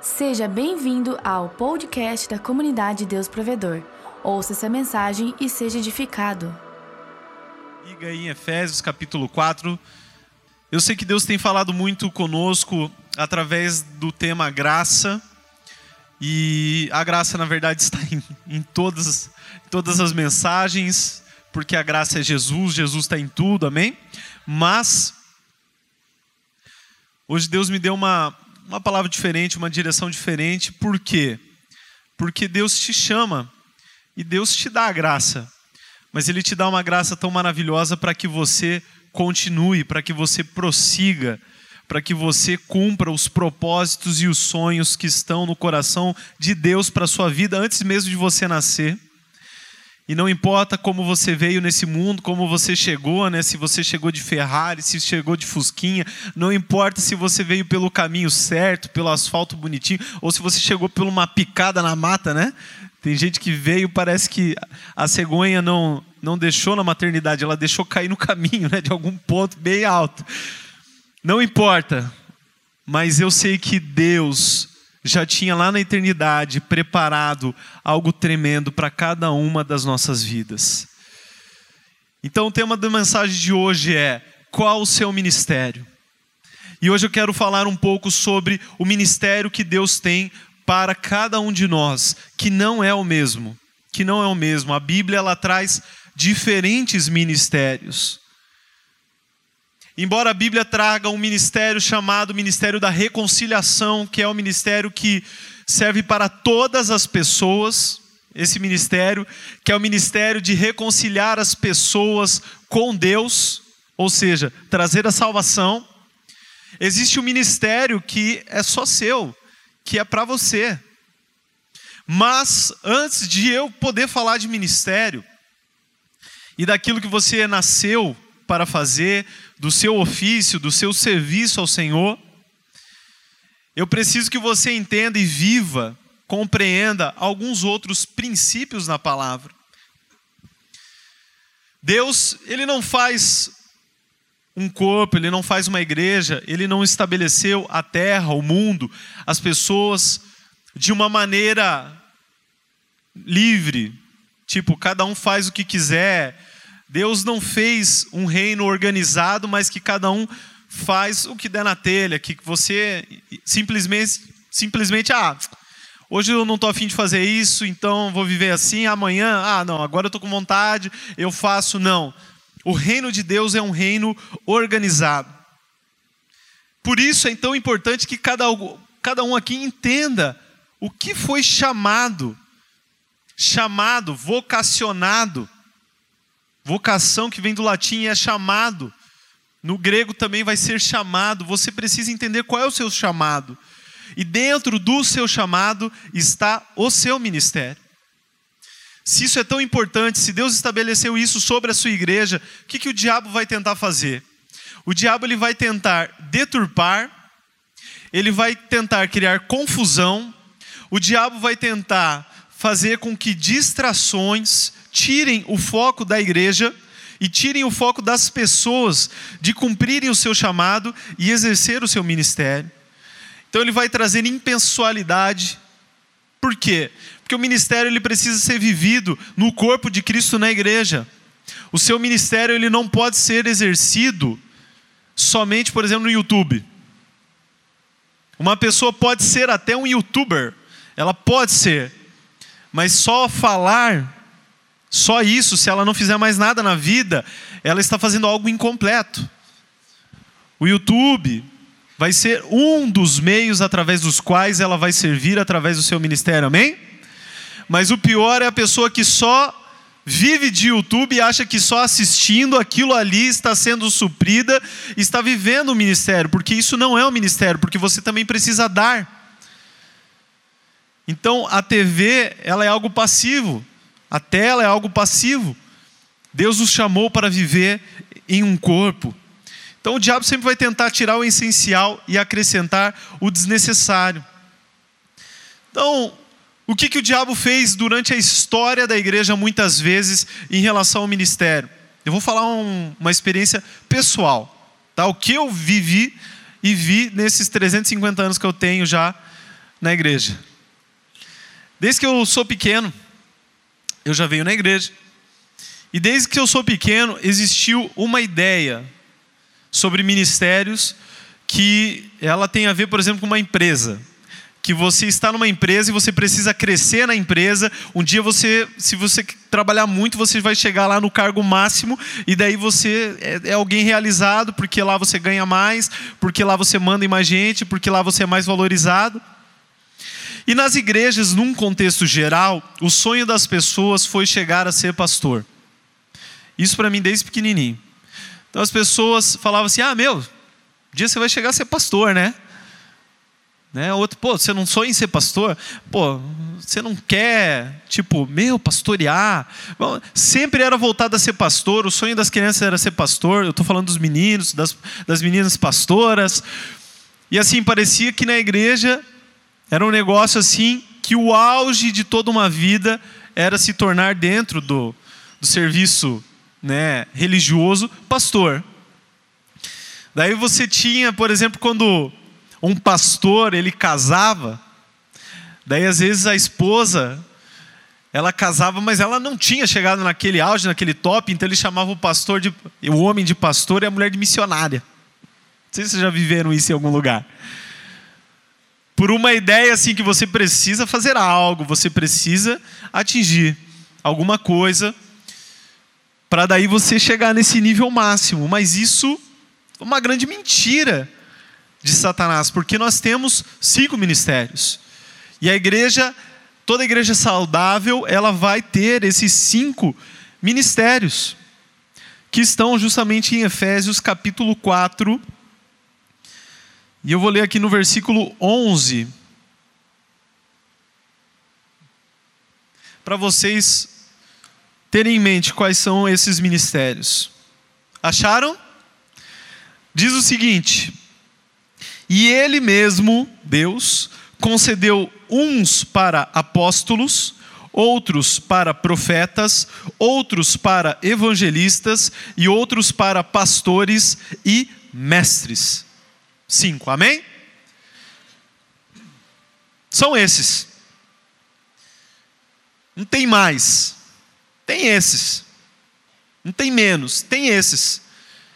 Seja bem-vindo ao podcast da comunidade Deus Provedor. Ouça essa mensagem e seja edificado. Liga em Efésios capítulo 4. Eu sei que Deus tem falado muito conosco através do tema graça. E a graça, na verdade, está em, em todas, todas as mensagens, porque a graça é Jesus, Jesus está em tudo, amém? Mas, hoje Deus me deu uma, uma palavra diferente, uma direção diferente, por quê? Porque Deus te chama e Deus te dá a graça, mas Ele te dá uma graça tão maravilhosa para que você continue, para que você prossiga, para que você cumpra os propósitos e os sonhos que estão no coração de Deus para a sua vida antes mesmo de você nascer. E não importa como você veio nesse mundo, como você chegou, né? Se você chegou de Ferrari, se chegou de Fusquinha, não importa se você veio pelo caminho certo, pelo asfalto bonitinho, ou se você chegou por uma picada na mata, né? Tem gente que veio, parece que a cegonha não não deixou na maternidade, ela deixou cair no caminho, né? De algum ponto bem alto. Não importa, mas eu sei que Deus já tinha lá na eternidade preparado algo tremendo para cada uma das nossas vidas. Então, o tema da mensagem de hoje é: qual o seu ministério? E hoje eu quero falar um pouco sobre o ministério que Deus tem para cada um de nós, que não é o mesmo, que não é o mesmo. A Bíblia ela traz diferentes ministérios. Embora a Bíblia traga um ministério chamado Ministério da Reconciliação, que é o um ministério que serve para todas as pessoas, esse ministério, que é o ministério de reconciliar as pessoas com Deus, ou seja, trazer a salvação. Existe um ministério que é só seu, que é para você. Mas antes de eu poder falar de ministério e daquilo que você nasceu para fazer, do seu ofício, do seu serviço ao Senhor, eu preciso que você entenda e viva, compreenda alguns outros princípios na palavra. Deus, ele não faz um corpo, ele não faz uma igreja, ele não estabeleceu a terra, o mundo, as pessoas de uma maneira livre, tipo, cada um faz o que quiser, Deus não fez um reino organizado, mas que cada um faz o que der na telha, que você simplesmente, simplesmente ah, hoje eu não estou afim de fazer isso, então vou viver assim, amanhã, ah, não, agora eu estou com vontade, eu faço, não. O reino de Deus é um reino organizado. Por isso é tão importante que cada, cada um aqui entenda o que foi chamado, chamado, vocacionado Vocação que vem do latim é chamado. No grego também vai ser chamado. Você precisa entender qual é o seu chamado. E dentro do seu chamado está o seu ministério. Se isso é tão importante, se Deus estabeleceu isso sobre a sua igreja, o que, que o diabo vai tentar fazer? O diabo ele vai tentar deturpar, ele vai tentar criar confusão, o diabo vai tentar fazer com que distrações tirem o foco da igreja e tirem o foco das pessoas de cumprirem o seu chamado e exercer o seu ministério. Então ele vai trazer impessoalidade. Por quê? Porque o ministério ele precisa ser vivido no corpo de Cristo na igreja. O seu ministério ele não pode ser exercido somente, por exemplo, no YouTube. Uma pessoa pode ser até um youtuber, ela pode ser, mas só falar, só isso, se ela não fizer mais nada na vida, ela está fazendo algo incompleto. O YouTube vai ser um dos meios através dos quais ela vai servir através do seu ministério, amém? Mas o pior é a pessoa que só vive de YouTube e acha que só assistindo aquilo ali está sendo suprida, está vivendo o ministério, porque isso não é o ministério, porque você também precisa dar. Então a TV, ela é algo passivo. A tela é algo passivo. Deus nos chamou para viver em um corpo. Então o diabo sempre vai tentar tirar o essencial e acrescentar o desnecessário. Então, o que, que o diabo fez durante a história da igreja muitas vezes em relação ao ministério? Eu vou falar um, uma experiência pessoal, tá? O que eu vivi e vi nesses 350 anos que eu tenho já na igreja. Desde que eu sou pequeno, eu já venho na igreja. E desde que eu sou pequeno, existiu uma ideia sobre ministérios que ela tem a ver, por exemplo, com uma empresa. Que você está numa empresa e você precisa crescer na empresa. Um dia você, se você trabalhar muito, você vai chegar lá no cargo máximo e daí você é, é alguém realizado, porque lá você ganha mais, porque lá você manda em mais gente, porque lá você é mais valorizado. E nas igrejas, num contexto geral, o sonho das pessoas foi chegar a ser pastor. Isso para mim desde pequenininho. Então as pessoas falavam assim: ah, meu, um dia você vai chegar a ser pastor, né? né? Outro, pô, você não sonha em ser pastor? Pô, você não quer, tipo, meu, pastorear? Bom, sempre era voltado a ser pastor, o sonho das crianças era ser pastor. Eu estou falando dos meninos, das, das meninas pastoras. E assim, parecia que na igreja era um negócio assim que o auge de toda uma vida era se tornar dentro do, do serviço né, religioso pastor. Daí você tinha, por exemplo, quando um pastor ele casava, daí às vezes a esposa ela casava, mas ela não tinha chegado naquele auge, naquele top, então ele chamava o pastor de o homem de pastor e a mulher de missionária. Não sei se vocês já viveram isso em algum lugar por uma ideia assim que você precisa fazer algo, você precisa atingir alguma coisa para daí você chegar nesse nível máximo. Mas isso é uma grande mentira de Satanás, porque nós temos cinco ministérios. E a igreja, toda igreja saudável, ela vai ter esses cinco ministérios que estão justamente em Efésios capítulo 4, e eu vou ler aqui no versículo 11. Para vocês terem em mente quais são esses ministérios. Acharam? Diz o seguinte: E ele mesmo, Deus, concedeu uns para apóstolos, outros para profetas, outros para evangelistas e outros para pastores e mestres Cinco, amém? São esses. Não tem mais. Tem esses. Não tem menos. Tem esses.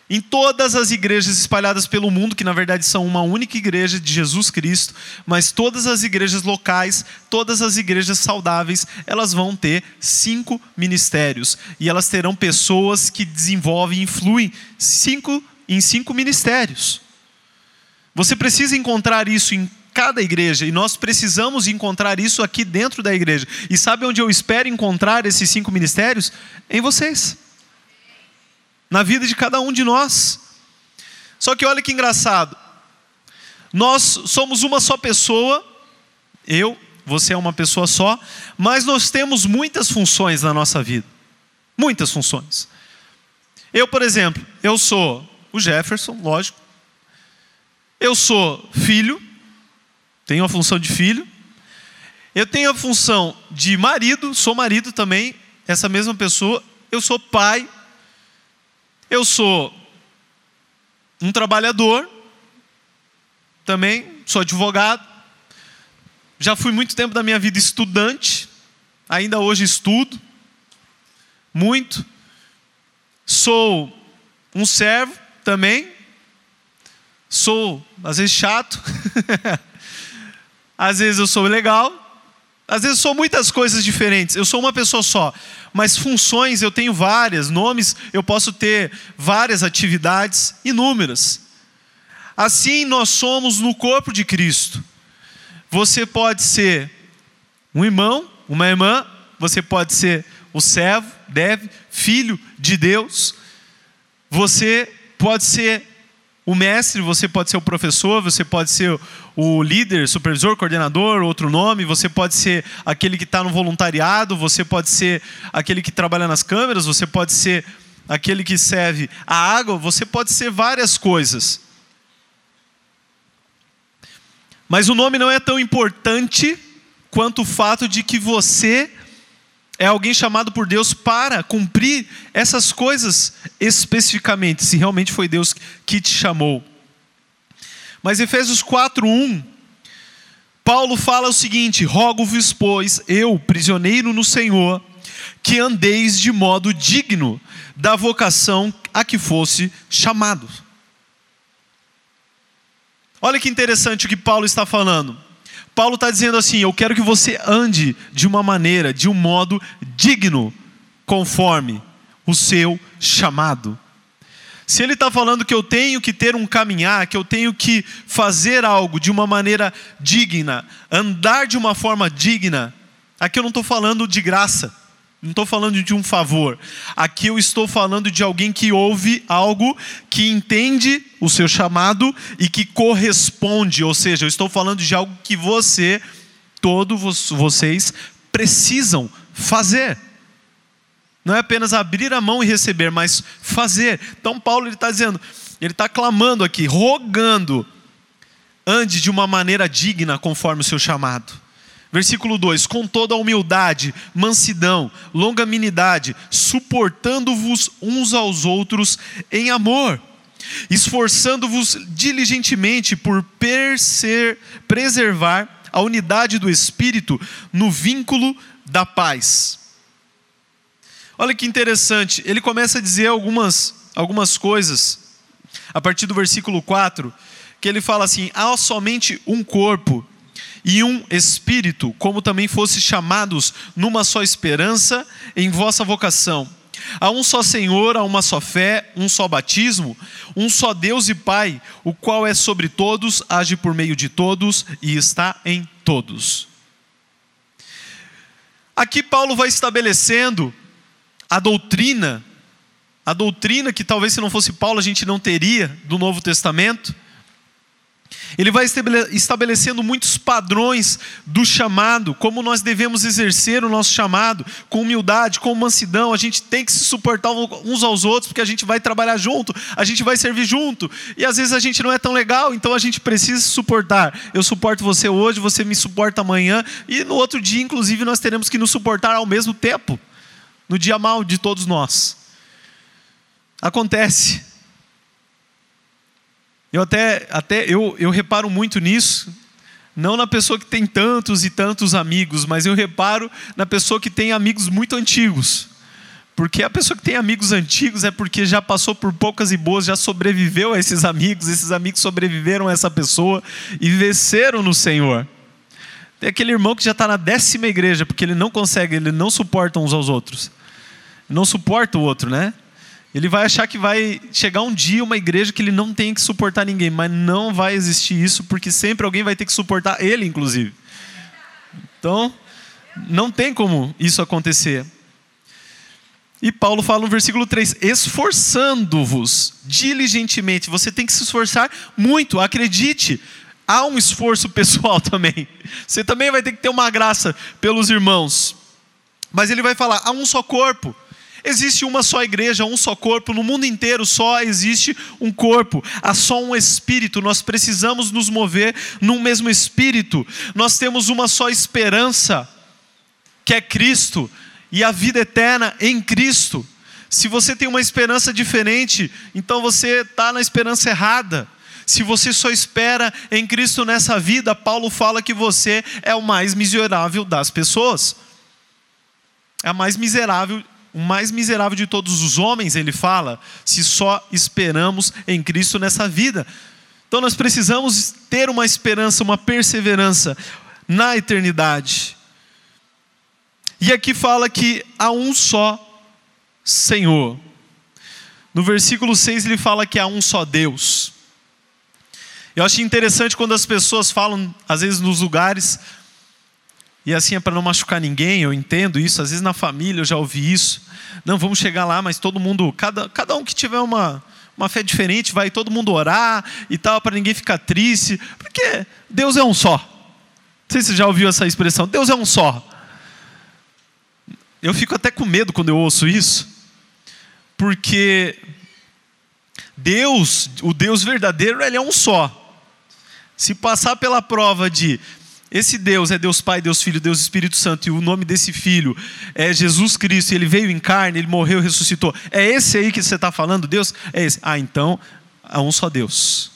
Em todas as igrejas espalhadas pelo mundo, que na verdade são uma única igreja de Jesus Cristo, mas todas as igrejas locais, todas as igrejas saudáveis, elas vão ter cinco ministérios. E elas terão pessoas que desenvolvem e influem cinco, em cinco ministérios. Você precisa encontrar isso em cada igreja e nós precisamos encontrar isso aqui dentro da igreja. E sabe onde eu espero encontrar esses cinco ministérios? Em vocês. Na vida de cada um de nós. Só que olha que engraçado. Nós somos uma só pessoa, eu, você é uma pessoa só, mas nós temos muitas funções na nossa vida. Muitas funções. Eu, por exemplo, eu sou o Jefferson, lógico. Eu sou filho, tenho a função de filho. Eu tenho a função de marido, sou marido também, essa mesma pessoa. Eu sou pai. Eu sou um trabalhador, também sou advogado. Já fui muito tempo da minha vida estudante, ainda hoje estudo muito. Sou um servo também, sou, às vezes, chato, às vezes eu sou legal, às vezes sou muitas coisas diferentes. Eu sou uma pessoa só, mas funções eu tenho várias, nomes eu posso ter várias atividades inúmeras. Assim nós somos no corpo de Cristo. Você pode ser um irmão, uma irmã, você pode ser o servo, deve, filho de Deus. Você pode ser o mestre, você pode ser o professor, você pode ser o líder, supervisor, coordenador, outro nome, você pode ser aquele que está no voluntariado, você pode ser aquele que trabalha nas câmeras, você pode ser aquele que serve a água, você pode ser várias coisas. Mas o nome não é tão importante quanto o fato de que você é alguém chamado por Deus para cumprir essas coisas especificamente, se realmente foi Deus que te chamou. Mas Efésios 4:1 Paulo fala o seguinte: Rogo-vos, pois, eu, prisioneiro no Senhor, que andeis de modo digno da vocação a que fosse chamado. Olha que interessante o que Paulo está falando. Paulo está dizendo assim: Eu quero que você ande de uma maneira, de um modo digno, conforme o seu chamado. Se ele está falando que eu tenho que ter um caminhar, que eu tenho que fazer algo de uma maneira digna, andar de uma forma digna, aqui eu não estou falando de graça, não estou falando de um favor. Aqui eu estou falando de alguém que ouve algo, que entende o seu chamado e que corresponde. Ou seja, eu estou falando de algo que você, todos vocês, precisam fazer. Não é apenas abrir a mão e receber, mas fazer. Então Paulo está dizendo, ele está clamando aqui, rogando, ande de uma maneira digna conforme o seu chamado. Versículo 2: Com toda humildade, mansidão, longanimidade, suportando-vos uns aos outros em amor, esforçando-vos diligentemente por preservar a unidade do espírito no vínculo da paz. Olha que interessante, ele começa a dizer algumas, algumas coisas, a partir do versículo 4, que ele fala assim: há somente um corpo e um espírito, como também fosse chamados numa só esperança em vossa vocação. Há um só Senhor, há uma só fé, um só batismo, um só Deus e Pai, o qual é sobre todos, age por meio de todos e está em todos. Aqui Paulo vai estabelecendo a doutrina, a doutrina que talvez se não fosse Paulo a gente não teria do Novo Testamento, ele vai estabelecendo muitos padrões do chamado, como nós devemos exercer o nosso chamado, com humildade, com mansidão. A gente tem que se suportar uns aos outros, porque a gente vai trabalhar junto, a gente vai servir junto. E às vezes a gente não é tão legal, então a gente precisa se suportar. Eu suporto você hoje, você me suporta amanhã, e no outro dia, inclusive, nós teremos que nos suportar ao mesmo tempo no dia mal de todos nós. Acontece. Eu até, até eu, eu reparo muito nisso, não na pessoa que tem tantos e tantos amigos, mas eu reparo na pessoa que tem amigos muito antigos. Porque a pessoa que tem amigos antigos é porque já passou por poucas e boas, já sobreviveu a esses amigos, esses amigos sobreviveram a essa pessoa e venceram no Senhor. Tem aquele irmão que já está na décima igreja, porque ele não consegue, ele não suporta uns aos outros. Não suporta o outro, né? Ele vai achar que vai chegar um dia uma igreja que ele não tem que suportar ninguém, mas não vai existir isso, porque sempre alguém vai ter que suportar ele, inclusive. Então, não tem como isso acontecer. E Paulo fala no versículo 3: esforçando-vos diligentemente. Você tem que se esforçar muito, acredite. Há um esforço pessoal também. Você também vai ter que ter uma graça pelos irmãos. Mas ele vai falar: há um só corpo Existe uma só igreja, um só corpo, no mundo inteiro só existe um corpo, há só um espírito, nós precisamos nos mover num mesmo espírito, nós temos uma só esperança, que é Cristo, e a vida eterna em Cristo. Se você tem uma esperança diferente, então você está na esperança errada. Se você só espera em Cristo nessa vida, Paulo fala que você é o mais miserável das pessoas. É a mais miserável o mais miserável de todos os homens, ele fala, se só esperamos em Cristo nessa vida. Então nós precisamos ter uma esperança, uma perseverança na eternidade. E aqui fala que há um só Senhor. No versículo 6 ele fala que há um só Deus. Eu acho interessante quando as pessoas falam, às vezes nos lugares, e assim é para não machucar ninguém, eu entendo isso. Às vezes na família eu já ouvi isso. Não, vamos chegar lá, mas todo mundo, cada, cada um que tiver uma, uma fé diferente, vai todo mundo orar e tal, para ninguém ficar triste. Porque Deus é um só. Não sei se você já ouviu essa expressão. Deus é um só. Eu fico até com medo quando eu ouço isso, porque Deus, o Deus verdadeiro, ele é um só. Se passar pela prova de esse Deus é Deus Pai, Deus Filho, Deus Espírito Santo, e o nome desse Filho é Jesus Cristo, ele veio em carne, ele morreu ressuscitou. É esse aí que você está falando, Deus? É esse. Ah, então, há um só Deus.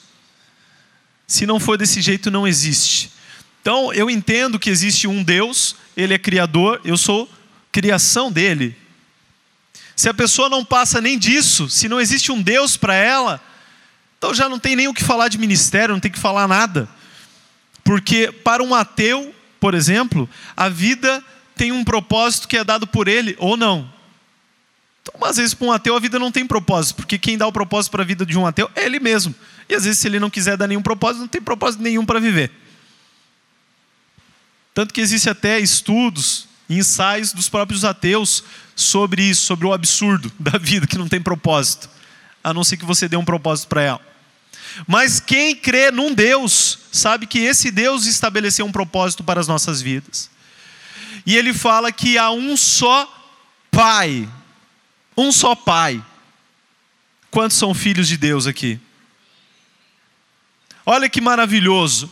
Se não for desse jeito, não existe. Então, eu entendo que existe um Deus, ele é criador, eu sou criação dele. Se a pessoa não passa nem disso, se não existe um Deus para ela, então já não tem nem o que falar de ministério, não tem que falar nada. Porque para um ateu, por exemplo, a vida tem um propósito que é dado por ele ou não. Então, às vezes, para um ateu, a vida não tem propósito, porque quem dá o propósito para a vida de um ateu é ele mesmo. E às vezes, se ele não quiser dar nenhum propósito, não tem propósito nenhum para viver. Tanto que existe até estudos, ensaios dos próprios ateus sobre isso, sobre o absurdo da vida que não tem propósito, a não ser que você dê um propósito para ela. Mas quem crê num Deus, sabe que esse Deus estabeleceu um propósito para as nossas vidas. E ele fala que há um só Pai, um só Pai. Quantos são filhos de Deus aqui? Olha que maravilhoso.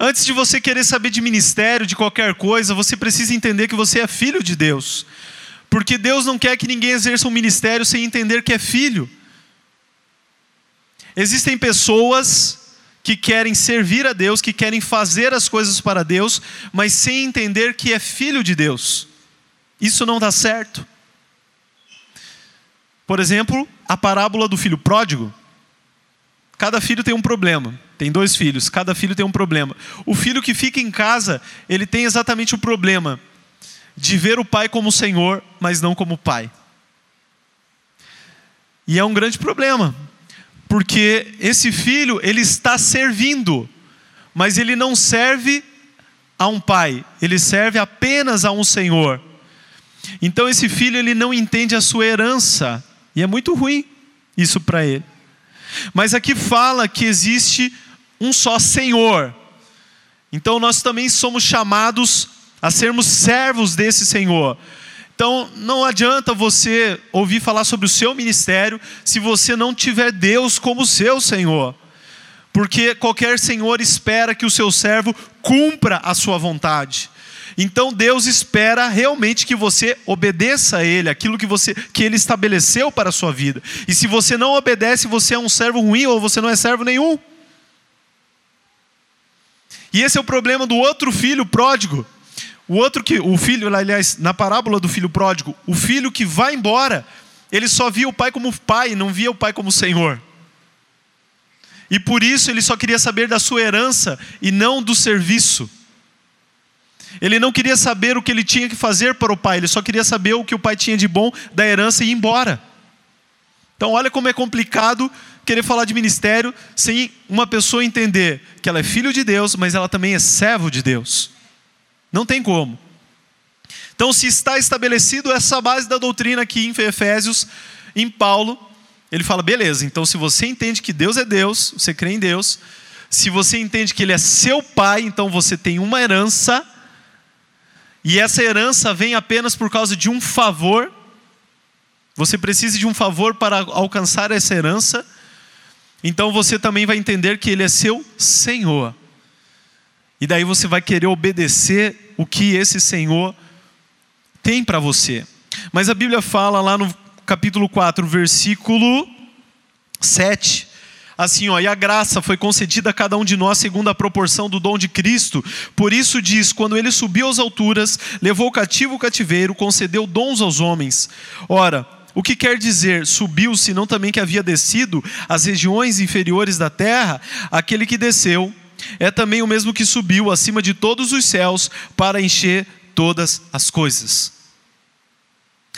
Antes de você querer saber de ministério, de qualquer coisa, você precisa entender que você é filho de Deus. Porque Deus não quer que ninguém exerça um ministério sem entender que é filho. Existem pessoas que querem servir a Deus, que querem fazer as coisas para Deus, mas sem entender que é filho de Deus. Isso não dá certo. Por exemplo, a parábola do filho pródigo. Cada filho tem um problema. Tem dois filhos, cada filho tem um problema. O filho que fica em casa, ele tem exatamente o problema de ver o pai como Senhor, mas não como pai. E é um grande problema, porque esse filho, ele está servindo, mas ele não serve a um pai, ele serve apenas a um Senhor. Então esse filho ele não entende a sua herança, e é muito ruim isso para ele. Mas aqui fala que existe um só Senhor. Então nós também somos chamados a sermos servos desse Senhor. Então não adianta você ouvir falar sobre o seu ministério se você não tiver Deus como seu Senhor. Porque qualquer senhor espera que o seu servo cumpra a sua vontade. Então Deus espera realmente que você obedeça a Ele, aquilo que, você, que Ele estabeleceu para a sua vida. E se você não obedece, você é um servo ruim ou você não é servo nenhum. E esse é o problema do outro filho pródigo. O outro que, o filho, aliás, na parábola do filho pródigo, o filho que vai embora, ele só via o pai como pai, não via o pai como senhor. E por isso ele só queria saber da sua herança e não do serviço. Ele não queria saber o que ele tinha que fazer para o pai, ele só queria saber o que o pai tinha de bom da herança e ir embora. Então, olha como é complicado querer falar de ministério sem uma pessoa entender que ela é filho de Deus, mas ela também é servo de Deus. Não tem como. Então, se está estabelecido essa base da doutrina aqui em Efésios, em Paulo, ele fala: beleza, então se você entende que Deus é Deus, você crê em Deus, se você entende que Ele é seu pai, então você tem uma herança, e essa herança vem apenas por causa de um favor, você precisa de um favor para alcançar essa herança, então você também vai entender que Ele é seu Senhor. E daí você vai querer obedecer o que esse Senhor tem para você. Mas a Bíblia fala lá no capítulo 4, versículo 7, assim, ó, e a graça foi concedida a cada um de nós segundo a proporção do dom de Cristo. Por isso diz: quando ele subiu às alturas, levou cativo o cativeiro, concedeu dons aos homens. Ora, o que quer dizer subiu, se não também que havia descido às regiões inferiores da terra? Aquele que desceu é também o mesmo que subiu acima de todos os céus para encher todas as coisas.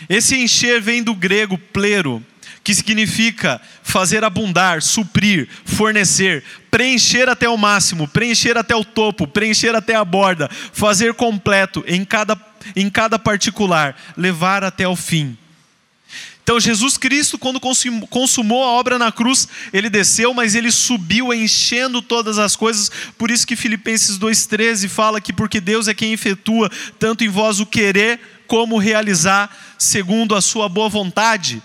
Esse encher vem do grego plero, que significa fazer abundar, suprir, fornecer, preencher até o máximo, preencher até o topo, preencher até a borda, fazer completo em cada, em cada particular, levar até o fim. Então, Jesus Cristo, quando consumou a obra na cruz, ele desceu, mas ele subiu enchendo todas as coisas. Por isso que Filipenses 2,13 fala que porque Deus é quem efetua tanto em vós o querer como realizar, segundo a sua boa vontade.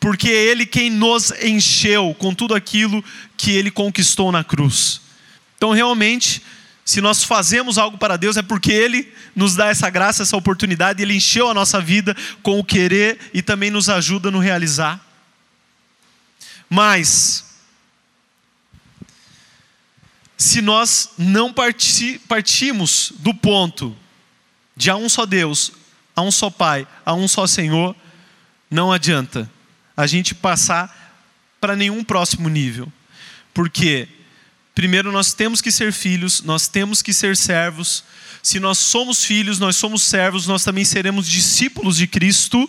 Porque é Ele quem nos encheu com tudo aquilo que Ele conquistou na cruz. Então, realmente, se nós fazemos algo para Deus é porque Ele nos dá essa graça, essa oportunidade, Ele encheu a nossa vida com o querer e também nos ajuda no realizar. Mas, se nós não parti, partimos do ponto de há um só Deus, há um só Pai, há um só Senhor, não adianta a gente passar para nenhum próximo nível. Porque, primeiro, nós temos que ser filhos, nós temos que ser servos. Se nós somos filhos, nós somos servos, nós também seremos discípulos de Cristo.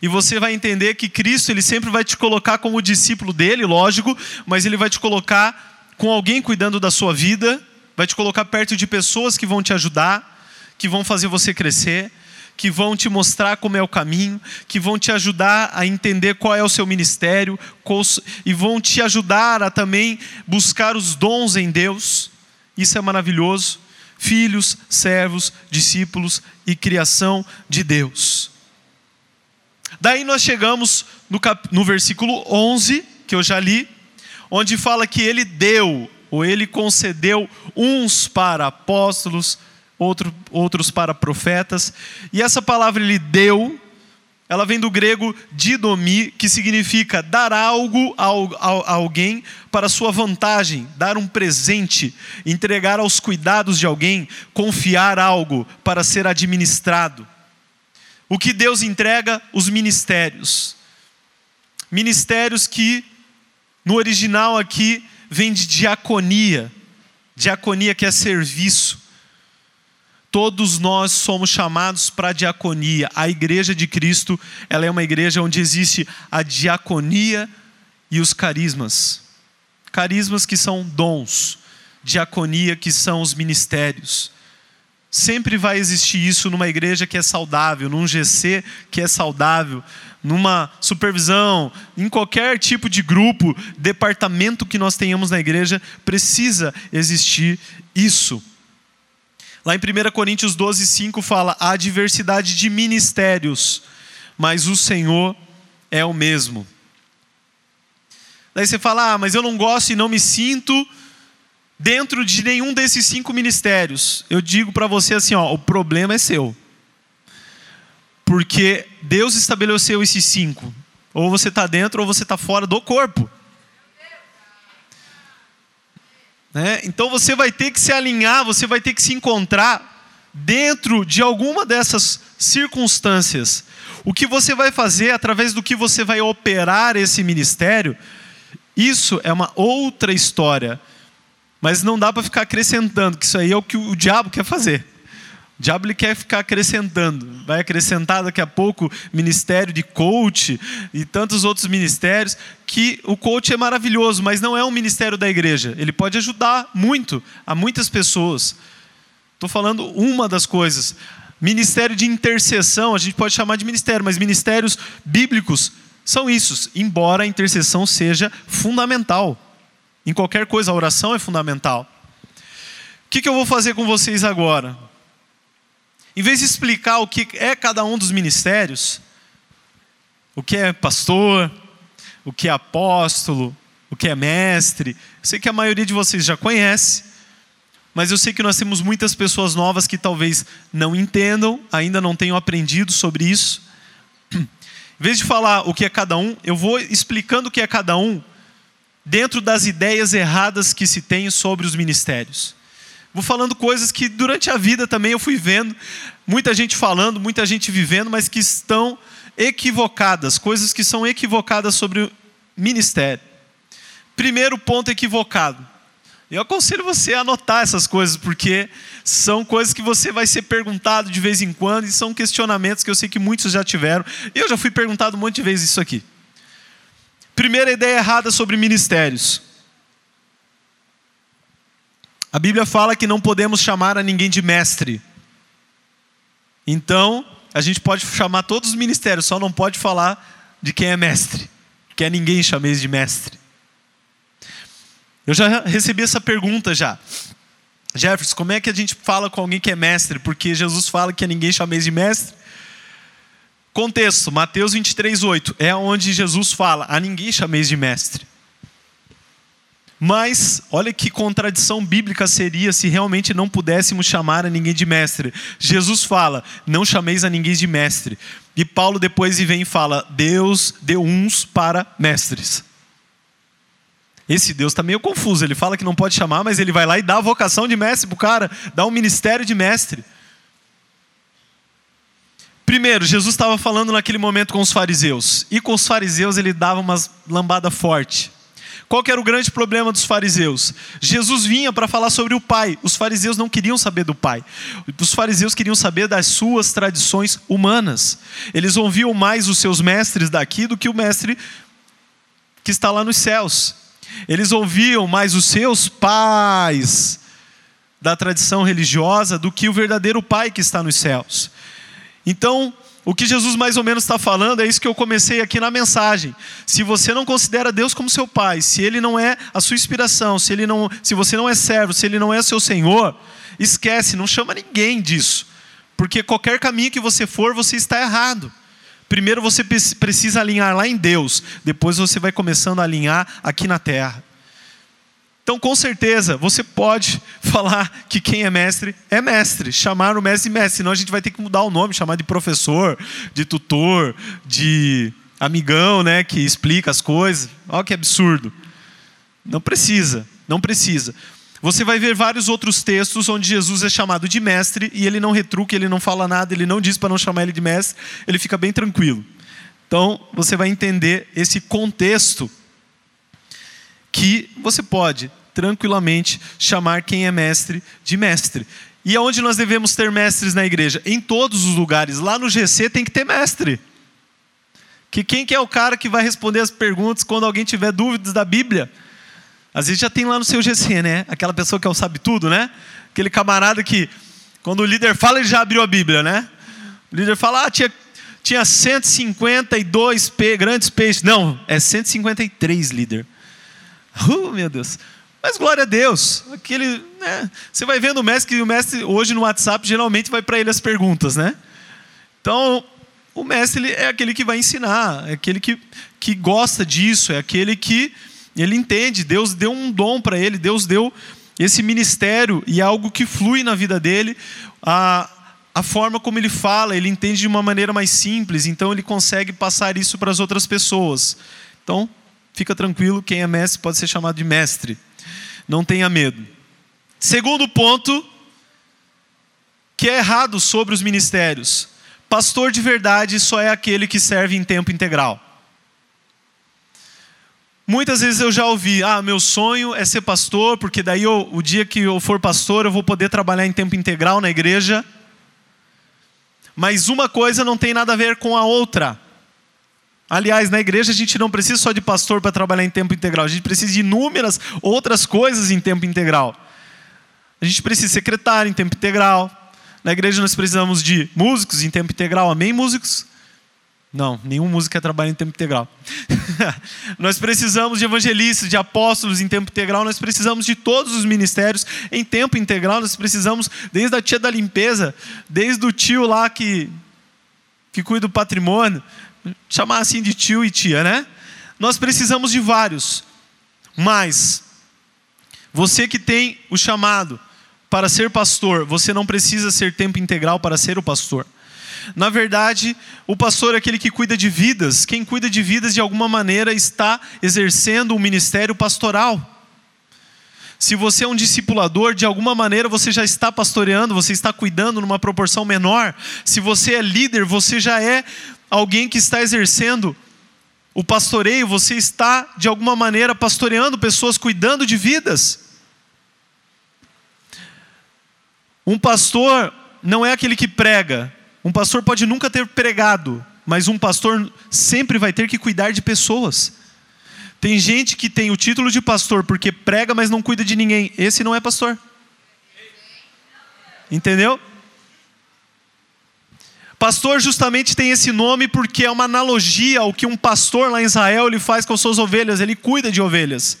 E você vai entender que Cristo, ele sempre vai te colocar como discípulo dele, lógico, mas ele vai te colocar com alguém cuidando da sua vida, vai te colocar perto de pessoas que vão te ajudar que vão fazer você crescer, que vão te mostrar como é o caminho, que vão te ajudar a entender qual é o seu ministério e vão te ajudar a também buscar os dons em Deus. Isso é maravilhoso. Filhos, servos, discípulos e criação de Deus. Daí nós chegamos no, cap... no versículo 11, que eu já li, onde fala que ele deu, ou ele concedeu uns para apóstolos, outro, outros para profetas. E essa palavra ele deu, ela vem do grego didomi, que significa dar algo a, alguém para sua vantagem, dar um presente, entregar aos cuidados de alguém, confiar algo para ser administrado. O que Deus entrega? Os ministérios. Ministérios que, no original aqui, vem de diaconia. Diaconia que é serviço. Todos nós somos chamados para a diaconia. A igreja de Cristo, ela é uma igreja onde existe a diaconia e os carismas. Carismas que são dons, diaconia que são os ministérios. Sempre vai existir isso numa igreja que é saudável, num GC que é saudável, numa supervisão, em qualquer tipo de grupo, departamento que nós tenhamos na igreja, precisa existir isso. Lá em 1 Coríntios 12, 5 fala: há diversidade de ministérios, mas o Senhor é o mesmo. Daí você fala: ah, mas eu não gosto e não me sinto dentro de nenhum desses cinco ministérios. Eu digo para você assim: ó, o problema é seu. Porque Deus estabeleceu esses cinco. Ou você está dentro ou você está fora do corpo. Né? Então você vai ter que se alinhar, você vai ter que se encontrar dentro de alguma dessas circunstâncias. O que você vai fazer através do que você vai operar esse ministério, isso é uma outra história. Mas não dá para ficar acrescentando, que isso aí é o que o diabo quer fazer. O diabo ele quer ficar acrescentando. Vai acrescentar daqui a pouco ministério de coach e tantos outros ministérios. Que o coach é maravilhoso, mas não é um ministério da igreja. Ele pode ajudar muito a muitas pessoas. Estou falando uma das coisas. Ministério de intercessão, a gente pode chamar de ministério, mas ministérios bíblicos são isso. Embora a intercessão seja fundamental. Em qualquer coisa, a oração é fundamental. O que, que eu vou fazer com vocês agora? Em vez de explicar o que é cada um dos ministérios, o que é pastor, o que é apóstolo, o que é mestre, sei que a maioria de vocês já conhece, mas eu sei que nós temos muitas pessoas novas que talvez não entendam, ainda não tenham aprendido sobre isso. Em vez de falar o que é cada um, eu vou explicando o que é cada um dentro das ideias erradas que se tem sobre os ministérios. Vou falando coisas que durante a vida também eu fui vendo, muita gente falando, muita gente vivendo, mas que estão equivocadas, coisas que são equivocadas sobre o ministério. Primeiro ponto equivocado. Eu aconselho você a anotar essas coisas, porque são coisas que você vai ser perguntado de vez em quando, e são questionamentos que eu sei que muitos já tiveram. Eu já fui perguntado um monte de vezes isso aqui. Primeira ideia errada sobre ministérios. A Bíblia fala que não podemos chamar a ninguém de mestre. Então, a gente pode chamar todos os ministérios, só não pode falar de quem é mestre. Que é ninguém chameis de mestre. Eu já recebi essa pergunta já. Jefferson, como é que a gente fala com alguém que é mestre? Porque Jesus fala que é ninguém chameis de mestre. Contexto, Mateus 23, 8. É onde Jesus fala, a ninguém chameis de mestre. Mas, olha que contradição bíblica seria se realmente não pudéssemos chamar a ninguém de mestre. Jesus fala: não chameis a ninguém de mestre. E Paulo depois vem e fala: Deus deu uns para mestres. Esse Deus está meio confuso. Ele fala que não pode chamar, mas ele vai lá e dá a vocação de mestre para o cara, dá um ministério de mestre. Primeiro, Jesus estava falando naquele momento com os fariseus. E com os fariseus ele dava umas lambada forte. Qual que era o grande problema dos fariseus? Jesus vinha para falar sobre o Pai. Os fariseus não queriam saber do Pai. Os fariseus queriam saber das suas tradições humanas. Eles ouviam mais os seus mestres daqui do que o mestre que está lá nos céus. Eles ouviam mais os seus pais da tradição religiosa do que o verdadeiro Pai que está nos céus. Então, o que Jesus mais ou menos está falando é isso que eu comecei aqui na mensagem. Se você não considera Deus como seu pai, se ele não é a sua inspiração, se ele não, se você não é servo, se ele não é seu Senhor, esquece, não chama ninguém disso. Porque qualquer caminho que você for, você está errado. Primeiro você precisa alinhar lá em Deus, depois você vai começando a alinhar aqui na terra. Então, com certeza, você pode falar que quem é mestre é mestre, chamar o mestre mestre, senão a gente vai ter que mudar o nome, chamar de professor, de tutor, de amigão, né, que explica as coisas. Olha que absurdo. Não precisa, não precisa. Você vai ver vários outros textos onde Jesus é chamado de mestre e ele não retruca, ele não fala nada, ele não diz para não chamar ele de mestre, ele fica bem tranquilo. Então, você vai entender esse contexto que você pode tranquilamente chamar quem é mestre de mestre. E aonde nós devemos ter mestres na igreja? Em todos os lugares. Lá no GC tem que ter mestre. Que quem que é o cara que vai responder as perguntas quando alguém tiver dúvidas da Bíblia? Às vezes já tem lá no seu GC, né? Aquela pessoa que é o sabe tudo, né? Aquele camarada que quando o líder fala, ele já abriu a Bíblia, né? O líder fala, ah, tinha, tinha 152 pe grandes peixes. Não, é 153, líder. Uh, meu Deus. Mas glória a Deus, aquele, né? Você vai vendo o mestre que o mestre hoje no WhatsApp geralmente vai para ele as perguntas, né? Então, o mestre é aquele que vai ensinar, é aquele que, que gosta disso, é aquele que ele entende, Deus deu um dom para ele, Deus deu esse ministério e é algo que flui na vida dele. A, a forma como ele fala, ele entende de uma maneira mais simples, então ele consegue passar isso para as outras pessoas. Então, fica tranquilo, quem é mestre pode ser chamado de mestre não tenha medo. Segundo ponto, que é errado sobre os ministérios: pastor de verdade só é aquele que serve em tempo integral. Muitas vezes eu já ouvi, ah, meu sonho é ser pastor, porque daí eu, o dia que eu for pastor eu vou poder trabalhar em tempo integral na igreja. Mas uma coisa não tem nada a ver com a outra. Aliás, na igreja a gente não precisa só de pastor para trabalhar em tempo integral, a gente precisa de inúmeras outras coisas em tempo integral. A gente precisa de secretário em tempo integral. Na igreja nós precisamos de músicos em tempo integral. Amém, músicos? Não, nenhum músico quer trabalhar em tempo integral. nós precisamos de evangelistas, de apóstolos em tempo integral, nós precisamos de todos os ministérios em tempo integral, nós precisamos, desde a tia da limpeza, desde o tio lá que, que cuida do patrimônio, chamar assim de tio e tia, né? Nós precisamos de vários, mas você que tem o chamado para ser pastor, você não precisa ser tempo integral para ser o pastor. Na verdade, o pastor é aquele que cuida de vidas. Quem cuida de vidas, de alguma maneira, está exercendo um ministério pastoral. Se você é um discipulador, de alguma maneira você já está pastoreando, você está cuidando numa proporção menor. Se você é líder, você já é alguém que está exercendo o pastoreio, você está, de alguma maneira, pastoreando pessoas, cuidando de vidas. Um pastor não é aquele que prega. Um pastor pode nunca ter pregado, mas um pastor sempre vai ter que cuidar de pessoas. Tem gente que tem o título de pastor porque prega, mas não cuida de ninguém. Esse não é pastor. Entendeu? Pastor justamente tem esse nome porque é uma analogia ao que um pastor lá em Israel ele faz com suas ovelhas, ele cuida de ovelhas.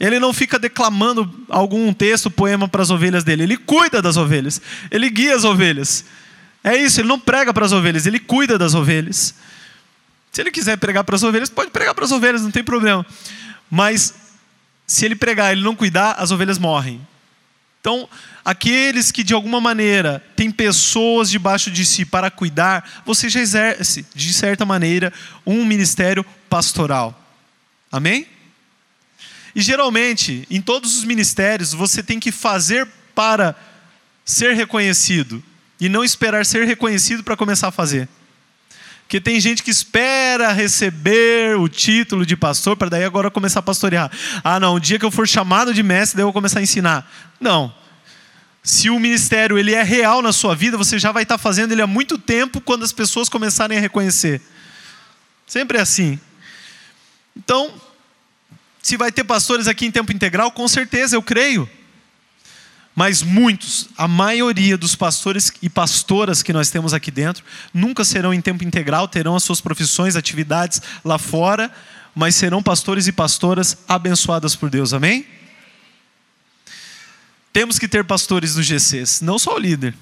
Ele não fica declamando algum texto, poema para as ovelhas dele, ele cuida das ovelhas, ele guia as ovelhas. É isso, ele não prega para as ovelhas, ele cuida das ovelhas. Se ele quiser pregar para as ovelhas, pode pregar para as ovelhas, não tem problema. Mas se ele pregar e ele não cuidar, as ovelhas morrem. Então, aqueles que de alguma maneira têm pessoas debaixo de si para cuidar, você já exerce, de certa maneira, um ministério pastoral. Amém? E geralmente, em todos os ministérios, você tem que fazer para ser reconhecido e não esperar ser reconhecido para começar a fazer. Porque tem gente que espera receber o título de pastor para daí agora começar a pastorear. Ah, não, o dia que eu for chamado de mestre, daí eu vou começar a ensinar. Não. Se o ministério ele é real na sua vida, você já vai estar fazendo ele há muito tempo quando as pessoas começarem a reconhecer. Sempre é assim. Então, se vai ter pastores aqui em tempo integral, com certeza, eu creio. Mas muitos, a maioria dos pastores e pastoras que nós temos aqui dentro, nunca serão em tempo integral, terão as suas profissões, atividades lá fora, mas serão pastores e pastoras abençoadas por Deus, amém? Temos que ter pastores no GCs, não só o líder.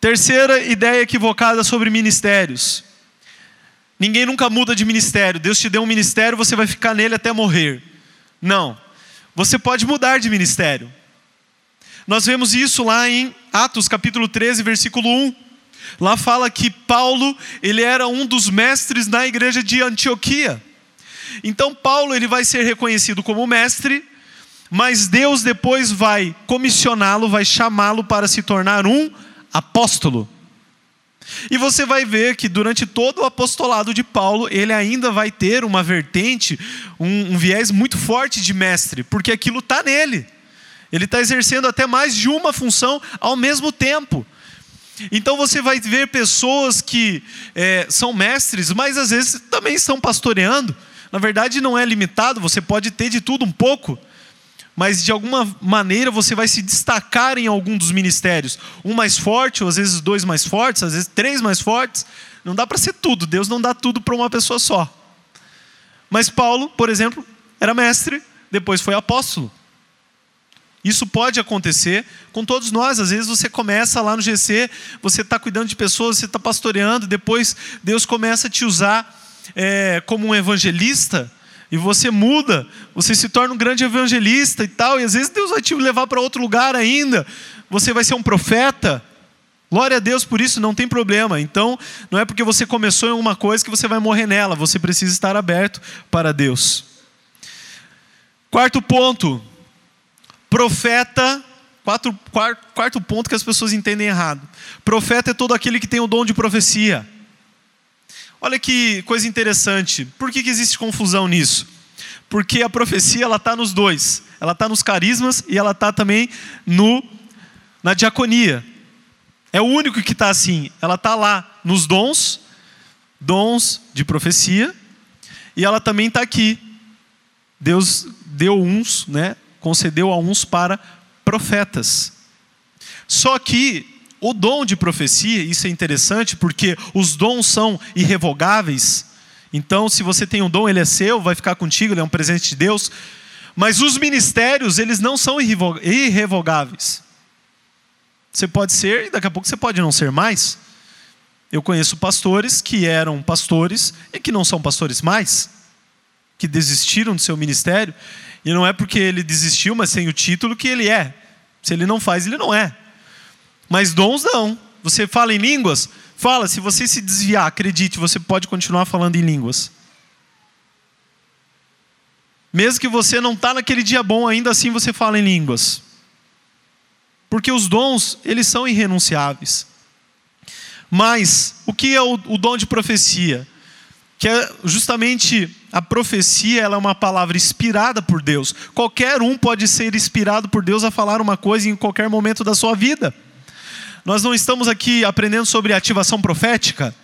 Terceira ideia equivocada sobre ministérios. Ninguém nunca muda de ministério. Deus te deu um ministério, você vai ficar nele até morrer. Não. Você pode mudar de ministério. Nós vemos isso lá em Atos capítulo 13, versículo 1. Lá fala que Paulo, ele era um dos mestres na igreja de Antioquia. Então Paulo, ele vai ser reconhecido como mestre, mas Deus depois vai comissioná-lo, vai chamá-lo para se tornar um apóstolo. E você vai ver que durante todo o apostolado de Paulo, ele ainda vai ter uma vertente, um, um viés muito forte de mestre, porque aquilo está nele. Ele está exercendo até mais de uma função ao mesmo tempo. Então você vai ver pessoas que é, são mestres, mas às vezes também estão pastoreando. Na verdade, não é limitado, você pode ter de tudo um pouco, mas de alguma maneira você vai se destacar em algum dos ministérios. Um mais forte, ou às vezes dois mais fortes, às vezes três mais fortes. Não dá para ser tudo, Deus não dá tudo para uma pessoa só. Mas Paulo, por exemplo, era mestre, depois foi apóstolo. Isso pode acontecer com todos nós. Às vezes você começa lá no GC, você está cuidando de pessoas, você está pastoreando, depois Deus começa a te usar é, como um evangelista e você muda, você se torna um grande evangelista e tal, e às vezes Deus vai te levar para outro lugar ainda. Você vai ser um profeta. Glória a Deus por isso, não tem problema. Então, não é porque você começou em uma coisa que você vai morrer nela, você precisa estar aberto para Deus. Quarto ponto, Profeta, quatro, quarto, quarto ponto que as pessoas entendem errado. Profeta é todo aquele que tem o dom de profecia. Olha que coisa interessante. Por que, que existe confusão nisso? Porque a profecia ela está nos dois. Ela está nos carismas e ela está também no na diaconia. É o único que está assim. Ela está lá nos dons, dons de profecia, e ela também está aqui. Deus deu uns, né, concedeu a uns para profetas. Só que o dom de profecia, isso é interessante porque os dons são irrevogáveis. Então, se você tem um dom, ele é seu, vai ficar contigo, ele é um presente de Deus. Mas os ministérios, eles não são irrevogáveis. Você pode ser e daqui a pouco você pode não ser mais. Eu conheço pastores que eram pastores e que não são pastores mais, que desistiram do seu ministério e não é porque ele desistiu, mas sem o título, que ele é. Se ele não faz, ele não é. Mas dons não. Você fala em línguas? Fala, se você se desviar, acredite, você pode continuar falando em línguas. Mesmo que você não está naquele dia bom, ainda assim você fala em línguas. Porque os dons, eles são irrenunciáveis. Mas, o que é o, o dom de profecia? Que é justamente a profecia ela é uma palavra inspirada por Deus. Qualquer um pode ser inspirado por Deus a falar uma coisa em qualquer momento da sua vida. Nós não estamos aqui aprendendo sobre ativação profética.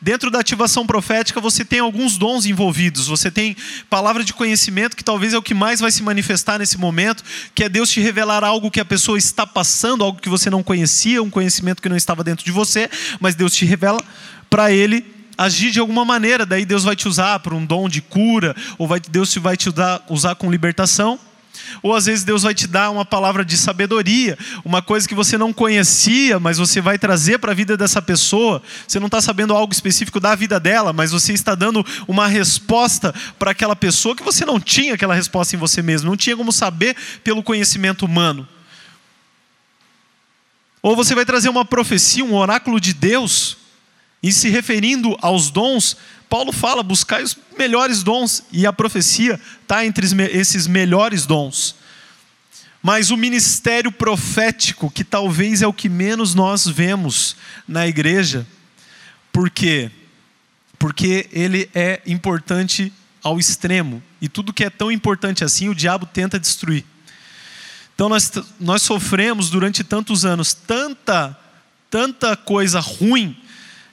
Dentro da ativação profética, você tem alguns dons envolvidos. Você tem palavra de conhecimento, que talvez é o que mais vai se manifestar nesse momento, que é Deus te revelar algo que a pessoa está passando, algo que você não conhecia, um conhecimento que não estava dentro de você, mas Deus te revela para ele agir de alguma maneira, daí Deus vai te usar para um dom de cura, ou vai, Deus vai te usar, usar com libertação. Ou às vezes Deus vai te dar uma palavra de sabedoria, uma coisa que você não conhecia, mas você vai trazer para a vida dessa pessoa. Você não está sabendo algo específico da vida dela, mas você está dando uma resposta para aquela pessoa que você não tinha aquela resposta em você mesmo, não tinha como saber pelo conhecimento humano. Ou você vai trazer uma profecia, um oráculo de Deus, E se referindo aos dons, Paulo fala: buscar os melhores dons, e a profecia está entre esses melhores dons. Mas o ministério profético, que talvez é o que menos nós vemos na igreja, por quê? Porque ele é importante ao extremo, e tudo que é tão importante assim, o diabo tenta destruir. Então nós, nós sofremos durante tantos anos tanta, tanta coisa ruim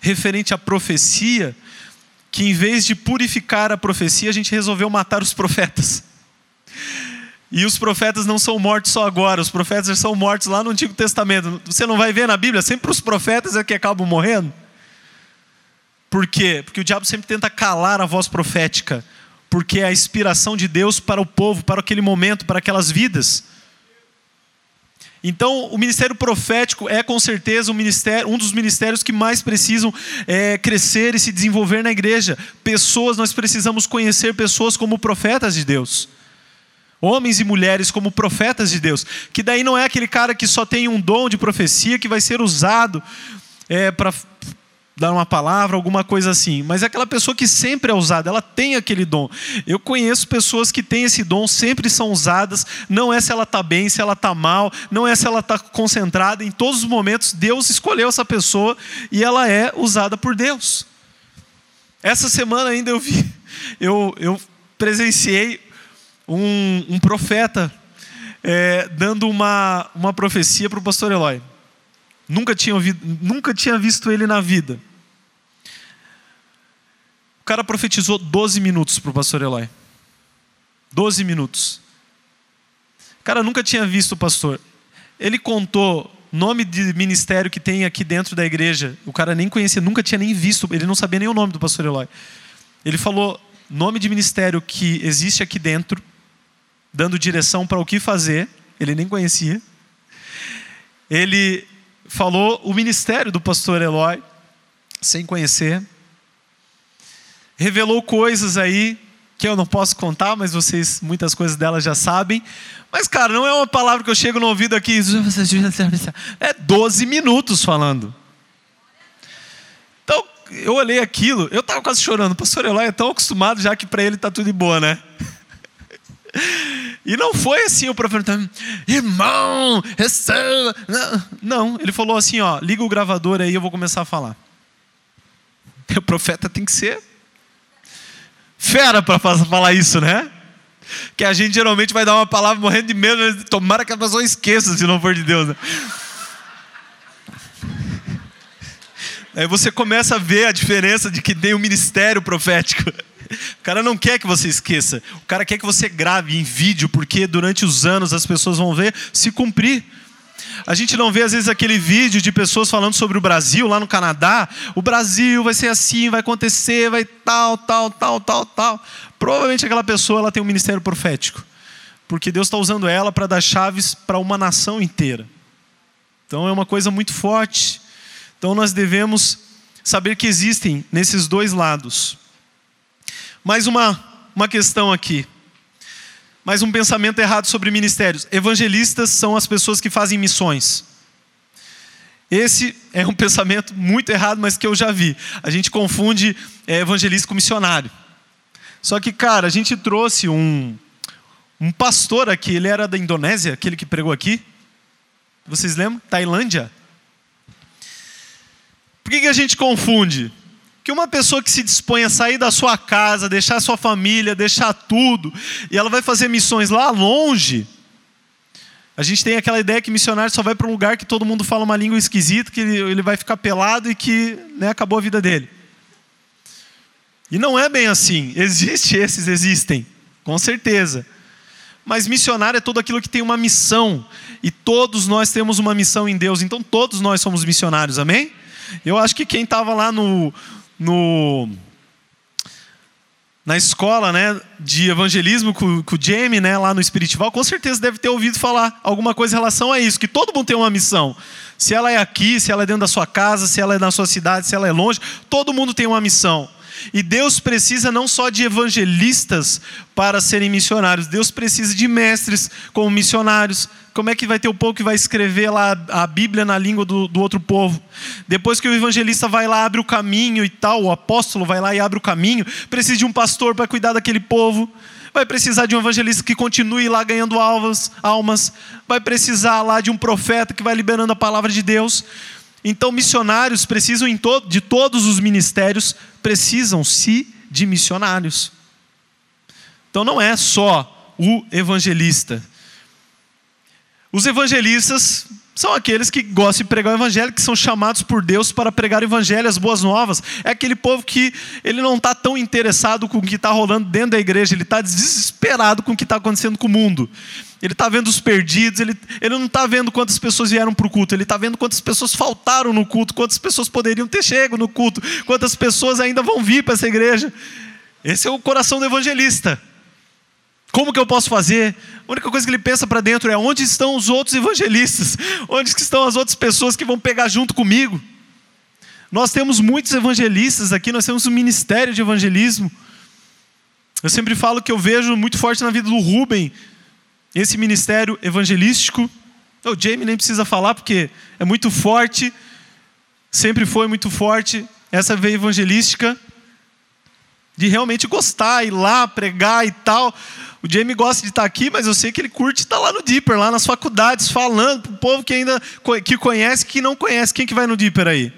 referente à profecia, que em vez de purificar a profecia, a gente resolveu matar os profetas. E os profetas não são mortos só agora, os profetas são mortos lá no Antigo Testamento. Você não vai ver na Bíblia, sempre os profetas é que acabam morrendo. Por quê? Porque o diabo sempre tenta calar a voz profética, porque é a inspiração de Deus para o povo, para aquele momento, para aquelas vidas. Então, o ministério profético é com certeza um, ministério, um dos ministérios que mais precisam é, crescer e se desenvolver na igreja. Pessoas, nós precisamos conhecer pessoas como profetas de Deus. Homens e mulheres como profetas de Deus. Que daí não é aquele cara que só tem um dom de profecia que vai ser usado é, para dar uma palavra, alguma coisa assim. Mas é aquela pessoa que sempre é usada, ela tem aquele dom. Eu conheço pessoas que têm esse dom, sempre são usadas. Não é se ela está bem, se ela está mal, não é se ela está concentrada. Em todos os momentos, Deus escolheu essa pessoa e ela é usada por Deus. Essa semana ainda eu vi, eu, eu presenciei um, um profeta é, dando uma, uma profecia para o pastor Eloy. Nunca tinha, ouvido, nunca tinha visto ele na vida. O cara profetizou 12 minutos para o pastor Eloy. 12 minutos. O cara nunca tinha visto o pastor. Ele contou nome de ministério que tem aqui dentro da igreja. O cara nem conhecia, nunca tinha nem visto, ele não sabia nem o nome do pastor Eloy. Ele falou nome de ministério que existe aqui dentro, dando direção para o que fazer. Ele nem conhecia. Ele falou o ministério do pastor Eloy, sem conhecer. Revelou coisas aí que eu não posso contar, mas vocês, muitas coisas dela já sabem. Mas, cara, não é uma palavra que eu chego no ouvido aqui. É 12 minutos falando. Então, eu olhei aquilo, eu estava quase chorando. O pastor Eloy é tão acostumado já que para ele está tudo de boa, né? E não foi assim o profeta, irmão, receba. Não, ele falou assim: ó, liga o gravador aí, eu vou começar a falar. O profeta tem que ser fera para falar isso, né? Que a gente geralmente vai dar uma palavra morrendo de medo, tomara que a pessoa esqueça, se não for de Deus. Né? Aí você começa a ver a diferença de que tem o um ministério profético. O cara não quer que você esqueça. O cara quer que você grave em vídeo, porque durante os anos as pessoas vão ver se cumprir. A gente não vê às vezes aquele vídeo de pessoas falando sobre o Brasil lá no Canadá. O Brasil vai ser assim, vai acontecer, vai tal, tal, tal, tal, tal. Provavelmente aquela pessoa ela tem um ministério profético, porque Deus está usando ela para dar chaves para uma nação inteira. Então é uma coisa muito forte. Então nós devemos saber que existem nesses dois lados. Mais uma, uma questão aqui. Mais um pensamento errado sobre ministérios. Evangelistas são as pessoas que fazem missões. Esse é um pensamento muito errado, mas que eu já vi. A gente confunde é, evangelista com missionário. Só que, cara, a gente trouxe um, um pastor aqui, ele era da Indonésia, aquele que pregou aqui. Vocês lembram? Tailândia. Por que, que a gente confunde? Que uma pessoa que se dispõe a sair da sua casa, deixar sua família, deixar tudo, e ela vai fazer missões lá longe. A gente tem aquela ideia que missionário só vai para um lugar que todo mundo fala uma língua esquisita, que ele vai ficar pelado e que né, acabou a vida dele. E não é bem assim. Existe esses, existem, com certeza. Mas missionário é todo aquilo que tem uma missão. E todos nós temos uma missão em Deus. Então todos nós somos missionários, amém? Eu acho que quem estava lá no, no na escola né, de evangelismo com, com o Jamie, né, lá no Espiritual, com certeza deve ter ouvido falar alguma coisa em relação a isso, que todo mundo tem uma missão. Se ela é aqui, se ela é dentro da sua casa, se ela é na sua cidade, se ela é longe, todo mundo tem uma missão. E Deus precisa não só de evangelistas para serem missionários, Deus precisa de mestres como missionários. Como é que vai ter o povo que vai escrever lá a Bíblia na língua do, do outro povo? Depois que o evangelista vai lá, abre o caminho e tal, o apóstolo vai lá e abre o caminho, precisa de um pastor para cuidar daquele povo vai precisar de um evangelista que continue lá ganhando almas, almas, vai precisar lá de um profeta que vai liberando a palavra de Deus. Então, missionários precisam de todos os ministérios, precisam-se de missionários. Então, não é só o evangelista. Os evangelistas são aqueles que gostam de pregar o evangelho, que são chamados por Deus para pregar o evangelho, as boas novas. É aquele povo que ele não está tão interessado com o que está rolando dentro da igreja, ele está desesperado com o que está acontecendo com o mundo. Ele está vendo os perdidos, ele, ele não está vendo quantas pessoas vieram para o culto, ele está vendo quantas pessoas faltaram no culto, quantas pessoas poderiam ter chego no culto, quantas pessoas ainda vão vir para essa igreja. Esse é o coração do evangelista. Como que eu posso fazer? A única coisa que ele pensa para dentro é onde estão os outros evangelistas? Onde estão as outras pessoas que vão pegar junto comigo? Nós temos muitos evangelistas aqui, nós temos um ministério de evangelismo. Eu sempre falo que eu vejo muito forte na vida do Rubem esse ministério evangelístico. O Jamie nem precisa falar porque é muito forte, sempre foi muito forte essa veia evangelística de realmente gostar, ir lá pregar e tal. O Jamie gosta de estar aqui, mas eu sei que ele curte estar lá no Deeper, lá nas faculdades, falando para o povo que ainda que conhece, que não conhece. Quem que vai no Deeper aí?